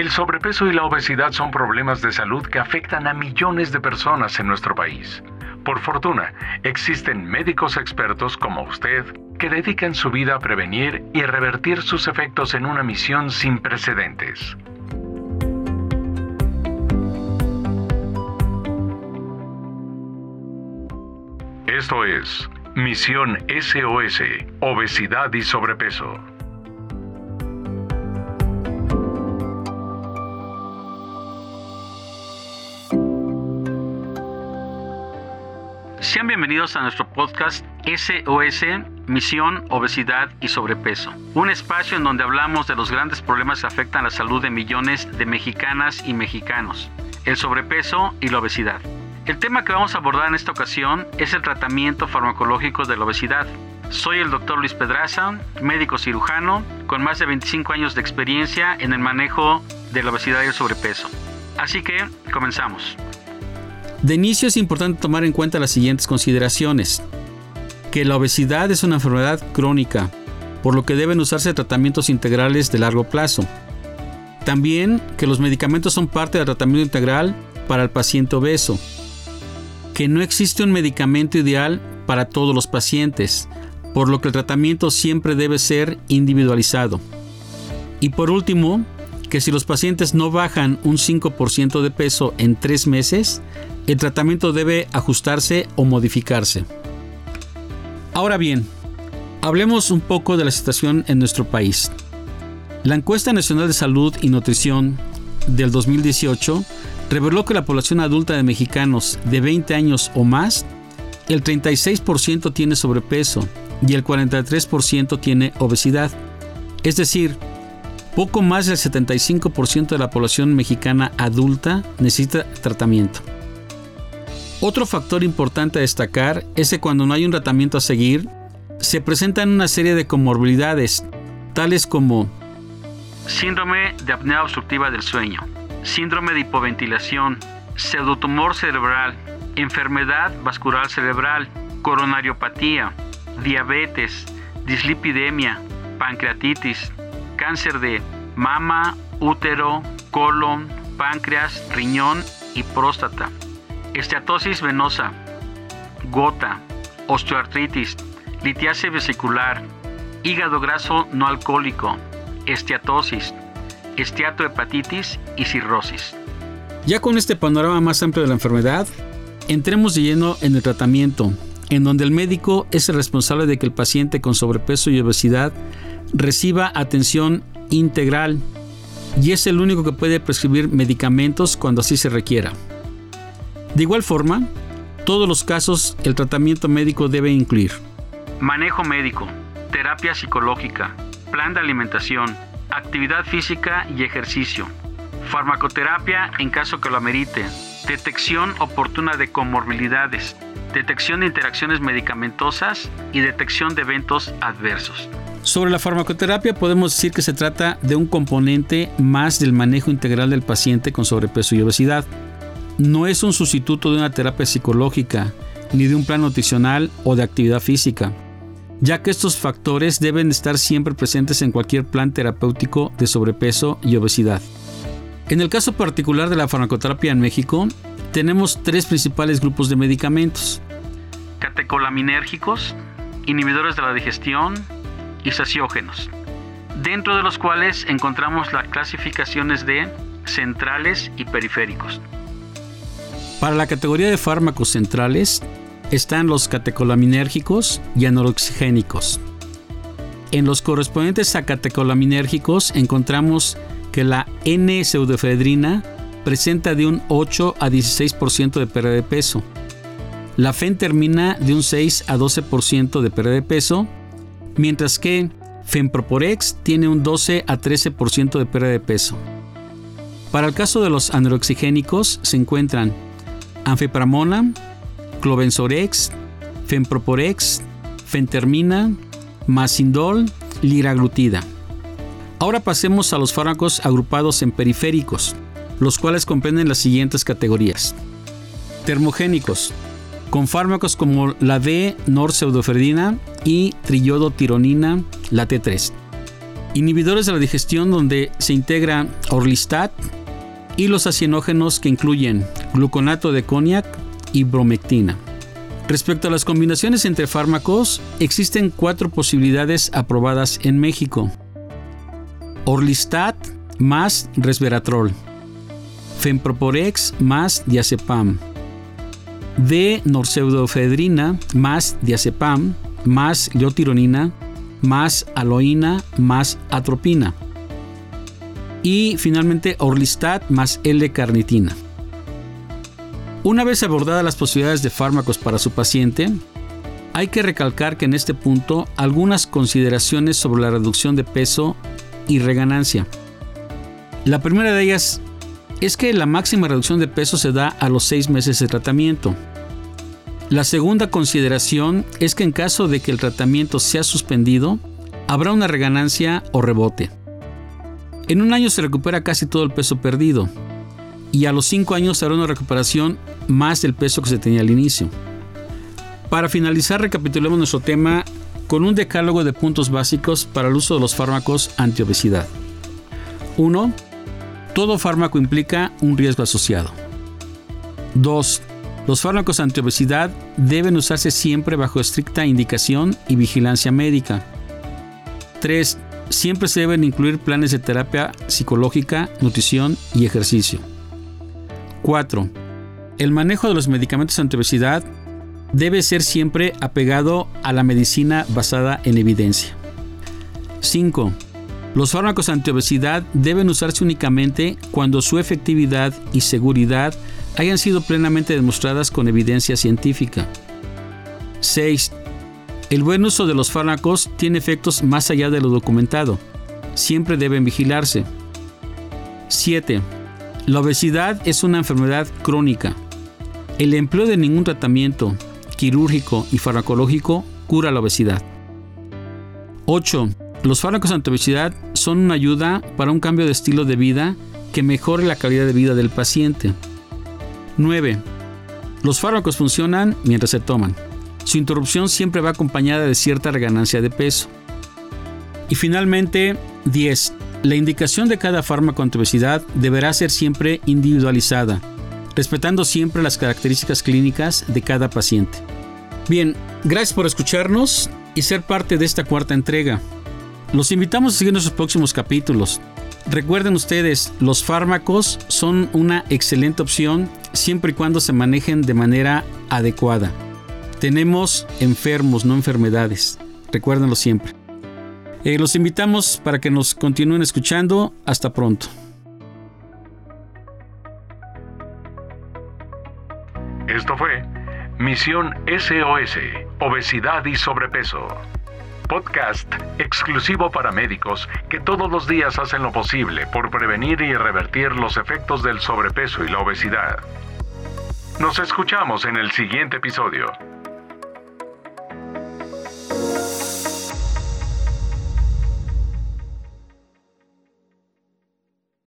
El sobrepeso y la obesidad son problemas de salud que afectan a millones de personas en nuestro país. Por fortuna, existen médicos expertos como usted que dedican su vida a prevenir y revertir sus efectos en una misión sin precedentes. Esto es Misión SOS, Obesidad y Sobrepeso. Sean bienvenidos a nuestro podcast SOS, Misión, Obesidad y Sobrepeso. Un espacio en donde hablamos de los grandes problemas que afectan la salud de millones de mexicanas y mexicanos, el sobrepeso y la obesidad. El tema que vamos a abordar en esta ocasión es el tratamiento farmacológico de la obesidad. Soy el doctor Luis Pedraza, médico cirujano, con más de 25 años de experiencia en el manejo de la obesidad y el sobrepeso. Así que, comenzamos. De inicio es importante tomar en cuenta las siguientes consideraciones. Que la obesidad es una enfermedad crónica, por lo que deben usarse tratamientos integrales de largo plazo. También que los medicamentos son parte del tratamiento integral para el paciente obeso. Que no existe un medicamento ideal para todos los pacientes, por lo que el tratamiento siempre debe ser individualizado. Y por último, que si los pacientes no bajan un 5% de peso en tres meses, el tratamiento debe ajustarse o modificarse. Ahora bien, hablemos un poco de la situación en nuestro país. La encuesta nacional de salud y nutrición del 2018 reveló que la población adulta de mexicanos de 20 años o más, el 36% tiene sobrepeso y el 43% tiene obesidad. Es decir, poco más del 75% de la población mexicana adulta necesita tratamiento. Otro factor importante a destacar es que cuando no hay un tratamiento a seguir, se presentan una serie de comorbilidades, tales como síndrome de apnea obstructiva del sueño, síndrome de hipoventilación, pseudotumor cerebral, enfermedad vascular cerebral, coronariopatía, diabetes, dislipidemia, pancreatitis, cáncer de mama, útero, colon, páncreas, riñón y próstata esteatosis venosa, gota, osteoartritis, litiasis vesicular, hígado graso no alcohólico, esteatosis, esteatohepatitis y cirrosis. Ya con este panorama más amplio de la enfermedad, entremos de lleno en el tratamiento, en donde el médico es el responsable de que el paciente con sobrepeso y obesidad reciba atención integral y es el único que puede prescribir medicamentos cuando así se requiera. De igual forma, todos los casos el tratamiento médico debe incluir manejo médico, terapia psicológica, plan de alimentación, actividad física y ejercicio, farmacoterapia en caso que lo amerite, detección oportuna de comorbilidades, detección de interacciones medicamentosas y detección de eventos adversos. Sobre la farmacoterapia podemos decir que se trata de un componente más del manejo integral del paciente con sobrepeso y obesidad no es un sustituto de una terapia psicológica, ni de un plan nutricional o de actividad física, ya que estos factores deben estar siempre presentes en cualquier plan terapéutico de sobrepeso y obesidad. En el caso particular de la farmacoterapia en México, tenemos tres principales grupos de medicamentos. Catecolaminérgicos, inhibidores de la digestión y saciógenos, dentro de los cuales encontramos las clasificaciones de centrales y periféricos. Para la categoría de fármacos centrales están los catecolaminérgicos y anoroxigénicos. En los correspondientes a catecolaminérgicos encontramos que la N-pseudoefedrina presenta de un 8 a 16% de pérdida de peso. La fentermina de un 6 a 12% de pérdida de peso, mientras que Femproporex tiene un 12 a 13% de pérdida de peso. Para el caso de los anoroxigénicos se encuentran anfipramona, clobenzorex, femproporex, fentermina, macindol, liraglutida. Ahora pasemos a los fármacos agrupados en periféricos, los cuales comprenden las siguientes categorías. Termogénicos, con fármacos como la D-norpseudoferidina y triyodotironina, la T3. Inhibidores de la digestión donde se integra orlistat y los acienógenos que incluyen gluconato de cognac y bromectina. Respecto a las combinaciones entre fármacos, existen cuatro posibilidades aprobadas en México. Orlistat más resveratrol, Femproporex más diazepam, D norpseudoefedrina más diazepam más leotironina más aloína más atropina. Y finalmente Orlistat más L-carnitina. Una vez abordadas las posibilidades de fármacos para su paciente, hay que recalcar que en este punto algunas consideraciones sobre la reducción de peso y reganancia. La primera de ellas es que la máxima reducción de peso se da a los seis meses de tratamiento. La segunda consideración es que en caso de que el tratamiento sea suspendido, habrá una reganancia o rebote. En un año se recupera casi todo el peso perdido y a los cinco años habrá una recuperación más del peso que se tenía al inicio. Para finalizar, recapitulemos nuestro tema con un decálogo de puntos básicos para el uso de los fármacos antiobesidad. 1. Todo fármaco implica un riesgo asociado. 2. Los fármacos antiobesidad deben usarse siempre bajo estricta indicación y vigilancia médica. 3. Siempre se deben incluir planes de terapia psicológica, nutrición y ejercicio. 4. El manejo de los medicamentos antiobesidad debe ser siempre apegado a la medicina basada en evidencia. 5. Los fármacos antiobesidad deben usarse únicamente cuando su efectividad y seguridad hayan sido plenamente demostradas con evidencia científica. 6. El buen uso de los fármacos tiene efectos más allá de lo documentado. Siempre deben vigilarse. 7. La obesidad es una enfermedad crónica. El empleo de ningún tratamiento quirúrgico y farmacológico cura la obesidad. 8. Los fármacos antiobesidad son una ayuda para un cambio de estilo de vida que mejore la calidad de vida del paciente. 9. Los fármacos funcionan mientras se toman. Su interrupción siempre va acompañada de cierta reganancia de peso. Y finalmente, 10. La indicación de cada fármaco antiobesidad deberá ser siempre individualizada, respetando siempre las características clínicas de cada paciente. Bien, gracias por escucharnos y ser parte de esta cuarta entrega. Los invitamos a seguir nuestros próximos capítulos. Recuerden ustedes, los fármacos son una excelente opción siempre y cuando se manejen de manera adecuada. Tenemos enfermos, no enfermedades. Recuérdenlo siempre. Eh, los invitamos para que nos continúen escuchando. Hasta pronto. Esto fue Misión SOS, Obesidad y Sobrepeso. Podcast exclusivo para médicos que todos los días hacen lo posible por prevenir y revertir los efectos del sobrepeso y la obesidad. Nos escuchamos en el siguiente episodio.